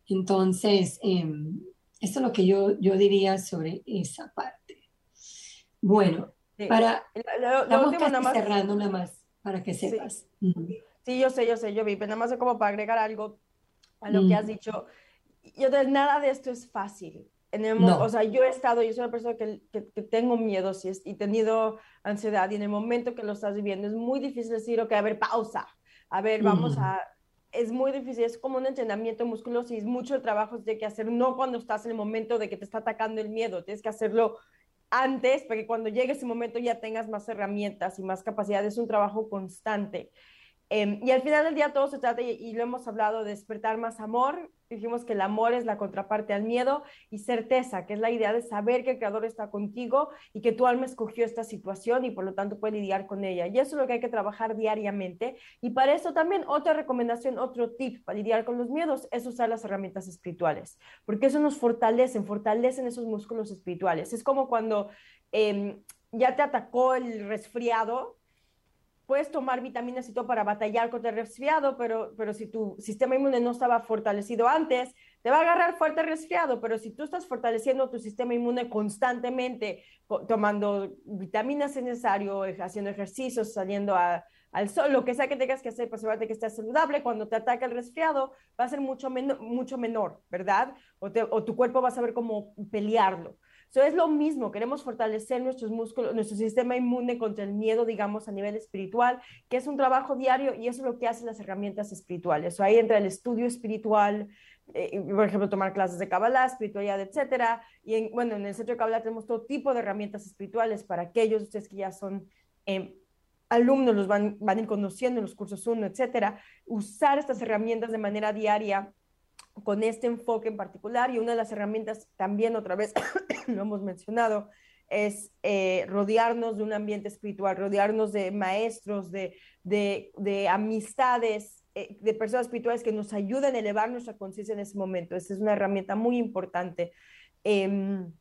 Entonces, em, eso es lo que yo, yo diría sobre esa parte. Bueno, para... Lo, cerrando nada más, para que sepas. Sí. yo sé, yo sé, yo vi, pero nada más como para agregar algo a lo que has dicho. Yo de nada de esto es fácil. O sea, yo he estado, yo soy una persona que, que, tengo miedo sí, y he tenido ansiedad y en el momento que lo estás viviendo es muy difícil decir, ok, a ver, pausa, a ver, vamos a... Es muy difícil, es como un entrenamiento musculoso y es mucho el trabajo que hay que hacer, no cuando estás en el momento de que te está atacando el miedo, tienes que hacerlo antes para que cuando llegue ese momento ya tengas más herramientas y más capacidades, es un trabajo constante. Em, y al final del día todo se trata, y, lo hemos hablado, de despertar más amor. Dijimos que el amor es la contraparte al miedo y certeza, que es la idea de saber que el Creador está contigo y que tu alma escogió esta situación y por lo tanto puede lidiar con ella. Y eso es lo que hay que trabajar diariamente. Y para eso también otra recomendación, otro tip para lidiar con los miedos es usar las herramientas espirituales, porque eso nos fortalecen, fortalecen esos músculos espirituales. Es como cuando em, ya te atacó el resfriado puedes tomar vitaminas y todo para batallar contra el resfriado, pero, pero si tu sistema inmune no estaba fortalecido antes, te va a agarrar fuerte resfriado, pero si tú estás fortaleciendo tu sistema inmune constantemente, tomando vitaminas necesario, haciendo ejercicios, saliendo al sol, lo que sea que tengas que hacer para asegurarte que estés saludable, cuando te ataca el resfriado va a ser mucho, mucho menor, ¿verdad? O, o tu cuerpo va a saber cómo pelearlo. So, es lo mismo, queremos fortalecer nuestros músculos, nuestro sistema inmune contra el miedo, digamos, a nivel espiritual, que es un trabajo diario y eso es lo que hacen las herramientas espirituales. So, ahí entra el estudio espiritual, eh, por ejemplo, tomar clases de Kabbalah, espiritualidad, etcétera. Y en, bueno, en el centro de Kabbalah tenemos todo tipo de herramientas espirituales para aquellos ustedes que ya son eh, alumnos, los van, van a ir conociendo en los cursos 1, etcétera. Usar estas herramientas de manera diaria con este enfoque en particular y una de las herramientas también otra vez lo hemos mencionado es eh, rodearnos de un ambiente espiritual, rodearnos de maestros, de, de, amistades, eh, de personas espirituales que nos ayuden a elevar nuestra conciencia en ese momento. Esa es una herramienta muy importante. Em,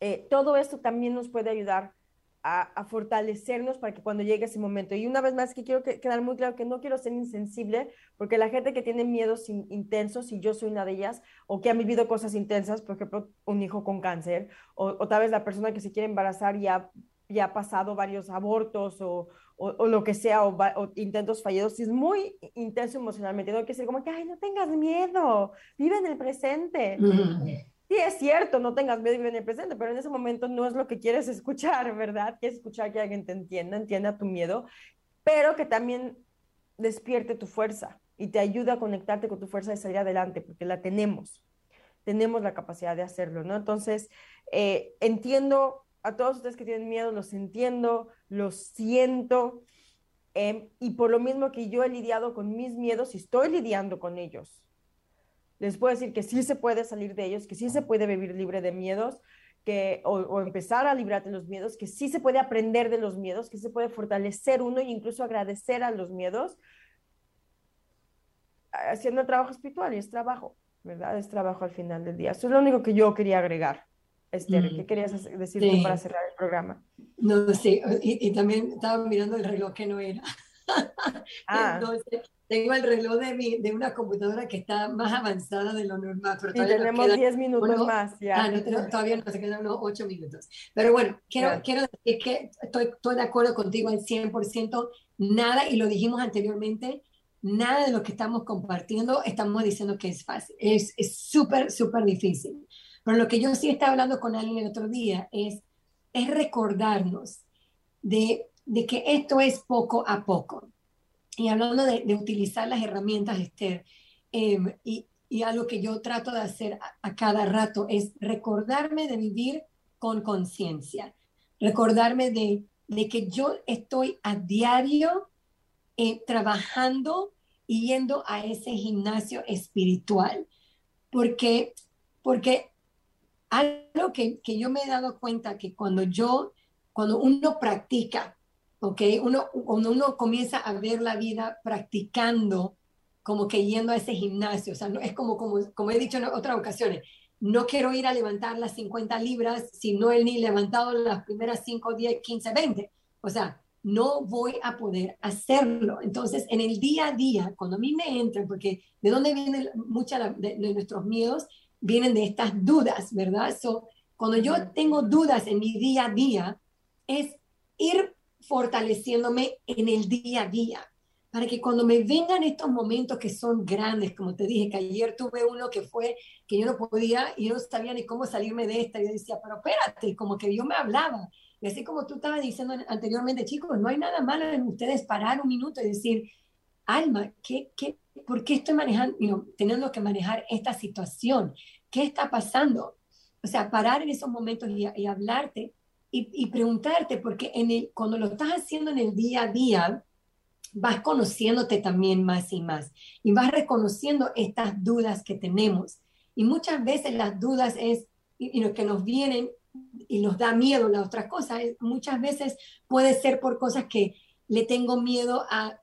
eh, todo esto también nos puede ayudar a, fortalecernos para que cuando llegue ese momento. Y una vez más, que quiero que, quedar muy claro que no quiero ser insensible, porque la gente que tiene miedos intensos, y yo soy una de ellas, o que ha vivido cosas intensas, por ejemplo, un hijo con cáncer, o, tal vez la persona que se quiere embarazar ya, ya ha pasado varios abortos o, o, lo que sea, o, intentos fallidos, es muy intenso emocionalmente. Tengo que decir como que, ay, no tengas miedo, vive en el presente sí es cierto, no tengas miedo y vive en el presente, pero en ese momento no es lo que quieres escuchar, ¿verdad? Quieres escuchar que alguien te entienda, entienda tu miedo, pero que también despierte tu fuerza y te ayude a conectarte con tu fuerza de salir adelante, porque la tenemos, tenemos la capacidad de hacerlo, ¿no? Entonces, eh, entiendo a todos ustedes que tienen miedo, los entiendo, los siento. Em, y por lo mismo que yo he lidiado con mis miedos y estoy lidiando con ellos, les puedo decir que sí se puede salir de ellos, que sí se puede vivir libre de miedos, que, o, empezar a librarte de los miedos, que sí se puede aprender de los miedos, que se puede fortalecer uno e incluso agradecer a los miedos, haciendo trabajo espiritual y es trabajo, ¿verdad? Es trabajo al final del día. Eso es lo único que yo quería agregar. Esther, ¿qué mm. querías decir para cerrar el programa? No, sí, y, también estaba mirando el reloj que no era. Ah. Tengo el reloj de, mi, de una computadora que está más avanzada de lo normal. Pero sí, tenemos 10 minutos más. Ya. Ah, no, todavía no, se quedan unos 8 minutos. Pero bueno, quiero, quiero decir que estoy, estoy de acuerdo contigo al 100%. Nada, y lo dijimos anteriormente, nada de lo que estamos compartiendo estamos diciendo que es fácil. Es súper, súper difícil. Pero lo que yo sí estaba hablando con alguien el otro día es, es recordarnos de, de que esto es poco a poco. Y hablando de, utilizar las herramientas, Esther, em, y, y, algo que yo trato de hacer a, cada rato es recordarme de vivir con conciencia, recordarme de, de, que yo estoy a diario eh, trabajando y yendo a ese gimnasio espiritual, porque, porque algo que, que, yo me he dado cuenta que cuando yo, cuando uno practica, ¿ok? Uno, cuando uno comienza a ver la vida practicando, como que yendo a ese gimnasio, o sea, no, es como, como, como he dicho en otras ocasiones, no quiero ir a levantar las 50 libras si no he ni levantado las primeras 5, 10, 15, 20. O sea, no voy a poder hacerlo. Entonces, en el día a día, cuando a mí me entran, porque de dónde vienen muchas de, de, nuestros miedos, vienen de estas dudas, ¿verdad? So, cuando yo tengo dudas en mi día a día, es ir fortaleciéndome en el día a día, para que cuando me vengan estos momentos que son grandes, como te dije, que ayer tuve uno que fue que yo no podía y no sabía ni cómo salirme de esta, yo decía, pero espérate, como que yo me hablaba. Y así como tú estabas diciendo anteriormente, chicos, no hay nada malo en ustedes parar un minuto y decir, Alma, ¿qué, qué, ¿por qué estoy manejando, teniendo que manejar esta situación? ¿Qué está pasando? O sea, parar en esos momentos y, hablarte y, preguntarte, porque en el, cuando lo estás haciendo en el día a día, vas conociéndote también más y más y vas reconociendo estas dudas que tenemos. Y muchas veces las dudas es, y, lo que nos vienen y nos da miedo, la otra cosa, es, muchas veces puede ser por cosas que le tengo miedo a,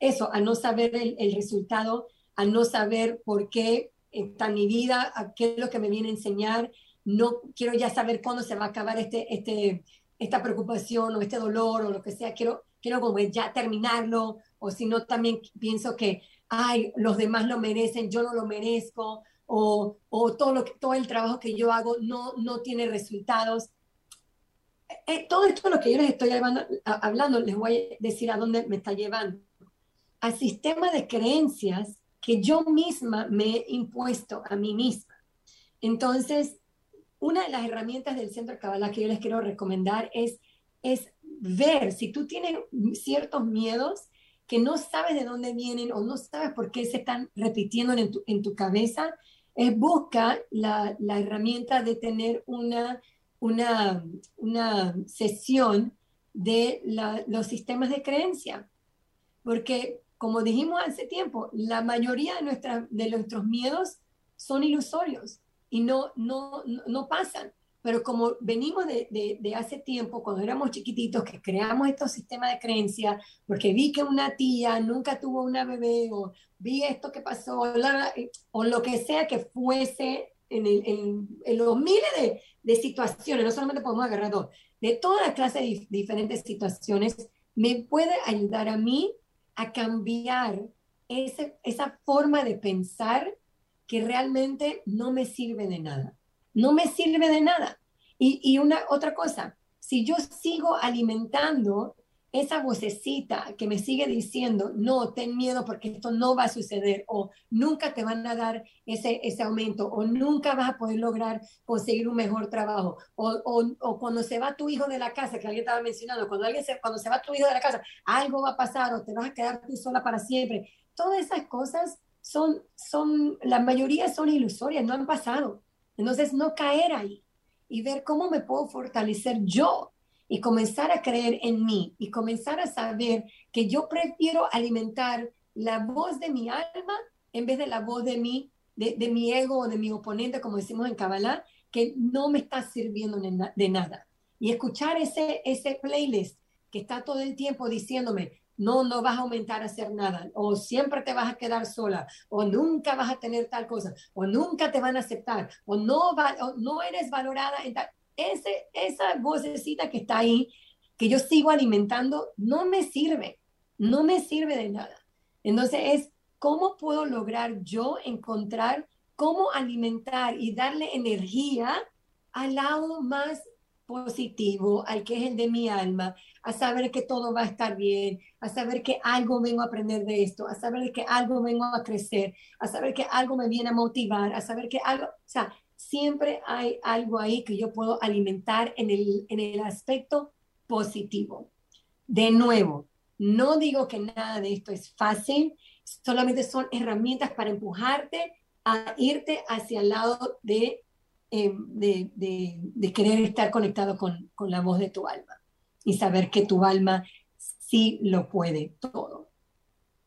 eso, a no saber el, resultado, a no saber por qué está mi vida, a qué es lo que me viene a enseñar. No quiero ya saber cuándo se va a acabar este, este, esta preocupación o este dolor o lo que sea. Quiero, quiero como ya terminarlo o si no también pienso que, ay, los demás lo merecen, yo no lo merezco o, o todo, lo todo el trabajo que yo hago no, no tiene resultados. Eh, todo esto lo que yo les estoy hablando, les voy a decir a dónde me está llevando. Al sistema de creencias que yo misma me he impuesto a mí misma. Entonces, una de las herramientas del Centro Kabbalah que yo les quiero recomendar es, es ver si tú tienes ciertos miedos que no sabes de dónde vienen o no sabes por qué se están repitiendo en tu, en tu cabeza, es busca la, la herramienta de tener una una, una sesión de los sistemas de creencia, porque como dijimos hace tiempo, la mayoría de, nuestra, de nuestros miedos son ilusorios y no, no, no pasan. Pero como venimos de, de, hace tiempo, cuando éramos chiquititos, que creamos estos sistemas de creencia, porque vi que una tía nunca tuvo una bebé, o vi esto que pasó, o lo que sea que fuese en, en, los miles de, de, situaciones, no solamente podemos agarrar dos, de toda la clase de diferentes situaciones, me puede ayudar a mí a cambiar ese, esa forma de pensar que realmente no me sirve de nada. No me sirve de nada. Y, y una otra cosa, si yo sigo alimentando esa vocecita que me sigue diciendo, no, ten miedo porque esto no va a suceder, o nunca te van a dar ese, ese aumento, o nunca vas a poder lograr conseguir un mejor trabajo, o, o, o, cuando se va tu hijo de la casa, que alguien estaba mencionando, cuando, alguien se, cuando se va tu hijo de la casa, algo va a pasar, o te vas a quedar tú sola para siempre. Todas esas cosas son, son, la mayoría son ilusorias, no han pasado. Entonces, no caer ahí. y ver cómo me puedo fortalecer yo y comenzar a creer en mí y comenzar a saber que yo prefiero alimentar la voz de mi alma en vez de la voz de mi, de, mi ego o de mi oponente, como decimos en Kabbalah, que no me está sirviendo de nada. Y escuchar ese, ese playlist que está todo el tiempo diciéndome, no, no vas a aumentar a hacer nada, o siempre te vas a quedar sola, o nunca vas a tener tal cosa, o nunca te van a aceptar, o no, va, no eres valorada en esa vocecita que está ahí, que yo sigo alimentando, no me sirve, no me sirve de nada. Entonces es cómo puedo lograr yo encontrar cómo alimentar y darle energía al lado más positivo, al que es el de mi alma, a saber que todo va a estar bien, a saber que algo vengo a aprender de esto, a saber que algo vengo a crecer, a saber que algo me viene a motivar, a saber que algo, o sea, siempre hay algo ahí que yo puedo alimentar en el, en el aspecto positivo. De nuevo, no digo que nada de esto es fácil, solamente son herramientas para empujarte a irte hacia el lado de eh, de, querer estar conectado con, la voz de tu alma y saber que tu alma sí lo puede todo.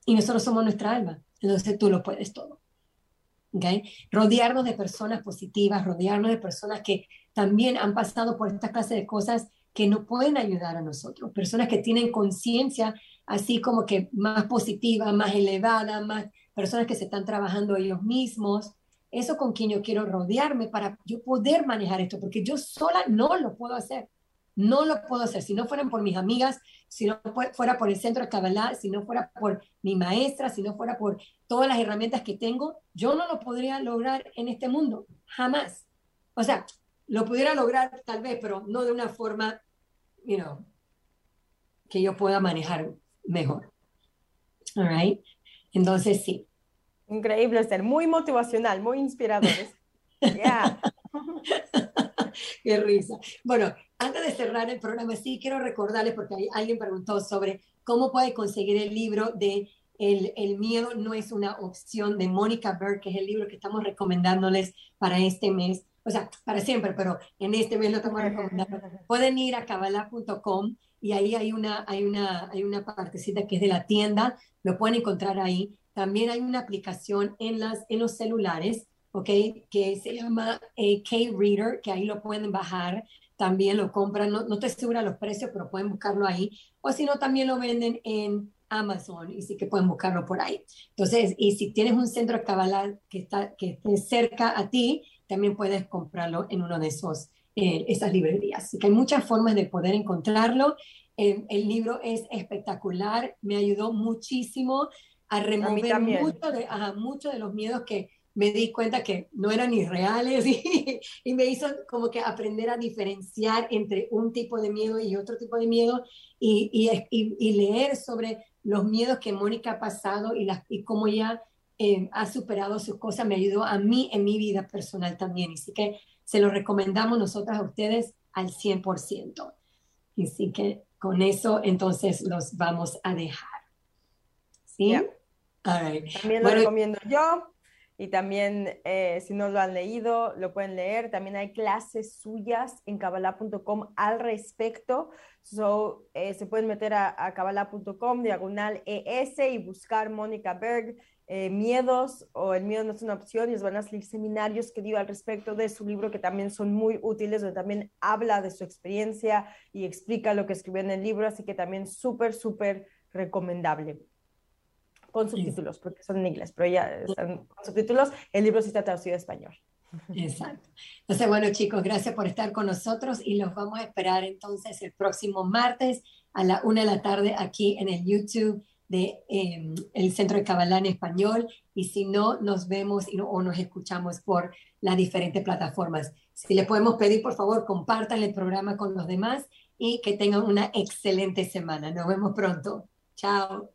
Y nosotros somos nuestra alma, entonces tú lo puedes todo. ¿Okay? Rodearnos de personas positivas, rodearnos de personas que también han pasado por esta clase de cosas que nos pueden ayudar a nosotros, personas que tienen conciencia así como que más positiva, más elevada, más personas que se están trabajando ellos mismos, eso con quien yo quiero rodearme para yo poder manejar esto, porque yo sola no lo puedo hacer. No lo puedo hacer. Si no fueran por mis amigas, si no fuera por el centro de Kabbalah, si no fuera por mi maestra, si no fuera por todas las herramientas que tengo, yo no lo podría lograr en este mundo. Jamás. O sea, lo pudiera lograr tal vez, pero no de una forma, you que yo pueda manejar mejor. All right. Entonces, sí, Increíble, Esther. Muy motivacional, muy inspiradores. Qué risa. Bueno, antes de cerrar el programa, sí quiero recordarles, porque alguien preguntó sobre cómo puede conseguir el libro de el, el, miedo no es una opción de Mónica Berg, que es el libro que estamos recomendándoles para este mes. O sea, para siempre, pero en este mes lo estamos recomendando. Pueden ir a cabala.com y ahí hay una, hay, una, hay una partecita que es de la tienda, lo pueden encontrar ahí también hay una aplicación en, las, en los celulares, ¿ok? Que se llama eh, K-Reader, que ahí lo pueden bajar. También lo compran, no, no te segura los precios, pero pueden buscarlo ahí. O si no, también lo venden en Amazon y sí que pueden buscarlo por ahí. Entonces, y si tienes un centro de que, está, que esté cerca a ti, también puedes comprarlo en uno de esos, eh, esas librerías. Así que hay muchas formas de poder encontrarlo. Eh, el libro es espectacular, me ayudó muchísimo a remover mucho de, mucho de los miedos que me di cuenta que no eran irreales y, y, me hizo como que aprender a diferenciar entre un tipo de miedo y otro tipo de miedo y, y, y leer sobre los miedos que Mónica ha pasado y, las, y cómo ella eh, ha superado sus cosas me ayudó a mí en mi vida personal también. Así que se lo recomendamos nosotras a ustedes al 100%. Así que con eso entonces los vamos a dejar. ¿Sí? También lo recomiendo yo. Y también, eh, si no lo han leído, lo pueden leer. También hay clases suyas en kabbalah.com al respecto. So, eh, se pueden meter a, a kabbalah.com, diagonal ES, y buscar Mónica Berg, eh, miedos o el miedo no es una opción. Y les van a salir seminarios que dio al respecto de su libro, que también son muy útiles, donde también habla de su experiencia y explica lo que escribió en el libro. Así que también súper, súper recomendable con subtítulos, porque son en inglés, pero ya están con subtítulos. El libro sí está traducido a español. Exacto. Entonces, bueno, chicos, gracias por estar con nosotros y los vamos a esperar entonces el próximo martes a la una de la tarde aquí en el YouTube de em, el Centro de Kabbalah en Español y si no, nos vemos y o nos escuchamos por las diferentes plataformas. Si les podemos pedir, por favor, compartan el programa con los demás y que tengan una excelente semana. Nos vemos pronto. Chao.